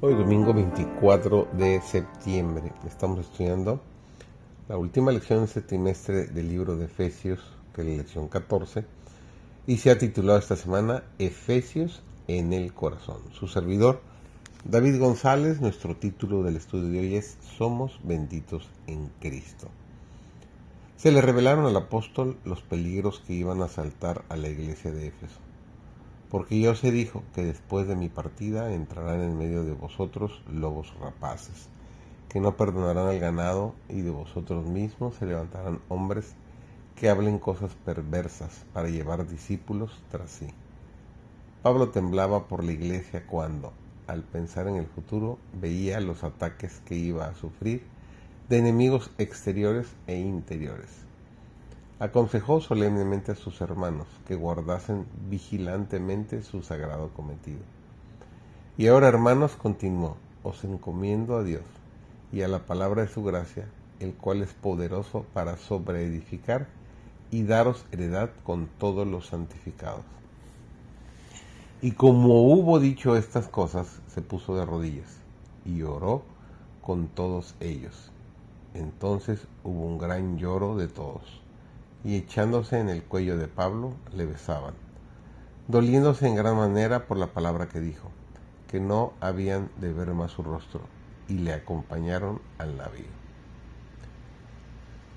Hoy domingo 24 de septiembre estamos estudiando la última lección de este trimestre del libro de Efesios, que es la lección 14, y se ha titulado esta semana Efesios en el corazón. Su servidor, David González, nuestro título del estudio de hoy es Somos benditos en Cristo. Se le revelaron al apóstol los peligros que iban a asaltar a la iglesia de Éfeso porque yo se dijo que después de mi partida entrarán en medio de vosotros lobos rapaces, que no perdonarán al ganado, y de vosotros mismos se levantarán hombres que hablen cosas perversas para llevar discípulos tras sí. Pablo temblaba por la iglesia cuando, al pensar en el futuro, veía los ataques que iba a sufrir de enemigos exteriores e interiores aconsejó solemnemente a sus hermanos que guardasen vigilantemente su sagrado cometido. Y ahora, hermanos, continuó, os encomiendo a Dios y a la palabra de su gracia, el cual es poderoso para sobreedificar y daros heredad con todos los santificados. Y como hubo dicho estas cosas, se puso de rodillas y oró con todos ellos. Entonces hubo un gran lloro de todos y echándose en el cuello de Pablo le besaban, doliéndose en gran manera por la palabra que dijo, que no habían de ver más su rostro, y le acompañaron al navío.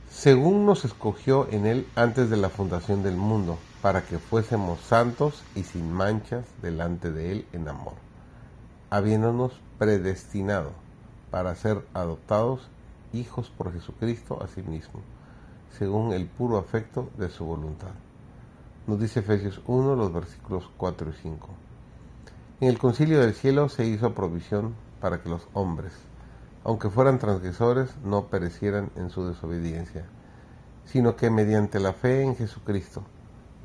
Según nos escogió en él antes de la fundación del mundo, para que fuésemos santos y sin manchas delante de él en amor, habiéndonos predestinado para ser adoptados hijos por Jesucristo a sí mismo según el puro afecto de su voluntad. Nos dice Efesios 1, los versículos 4 y 5. En el concilio del cielo se hizo provisión para que los hombres, aunque fueran transgresores, no perecieran en su desobediencia, sino que mediante la fe en Jesucristo,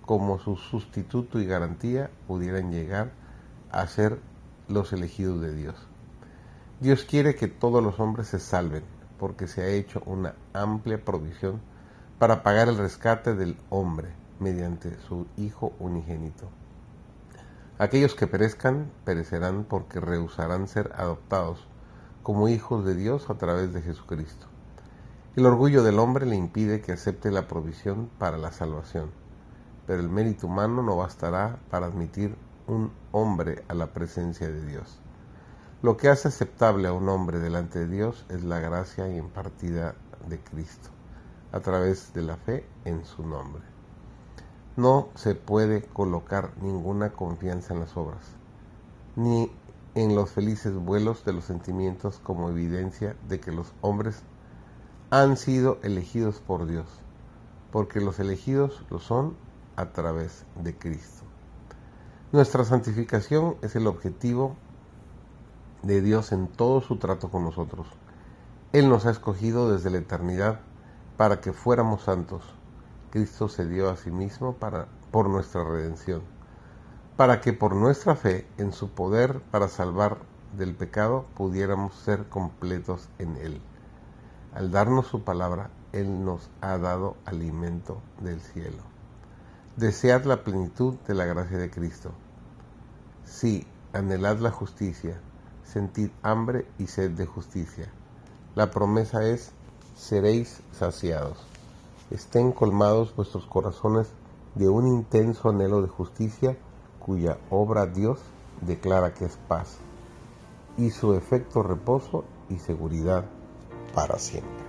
como su sustituto y garantía, pudieran llegar a ser los elegidos de Dios. Dios quiere que todos los hombres se salven, porque se ha hecho una amplia provisión para pagar el rescate del hombre mediante su Hijo unigénito. Aquellos que perezcan perecerán porque rehusarán ser adoptados como hijos de Dios a través de Jesucristo. El orgullo del hombre le impide que acepte la provisión para la salvación, pero el mérito humano no bastará para admitir un hombre a la presencia de Dios. Lo que hace aceptable a un hombre delante de Dios es la gracia impartida de Cristo a través de la fe en su nombre. No se puede colocar ninguna confianza en las obras, ni en los felices vuelos de los sentimientos como evidencia de que los hombres han sido elegidos por Dios, porque los elegidos lo son a través de Cristo. Nuestra santificación es el objetivo de Dios en todo su trato con nosotros. Él nos ha escogido desde la eternidad para que fuéramos santos. Cristo se dio a sí mismo para, por nuestra redención, para que por nuestra fe en su poder para salvar del pecado pudiéramos ser completos en Él. Al darnos su palabra, Él nos ha dado alimento del cielo. Desead la plenitud de la gracia de Cristo. Sí, anhelad la justicia, sentid hambre y sed de justicia. La promesa es seréis saciados. Estén colmados vuestros corazones de un intenso anhelo de justicia cuya obra Dios declara que es paz y su efecto reposo y seguridad para siempre.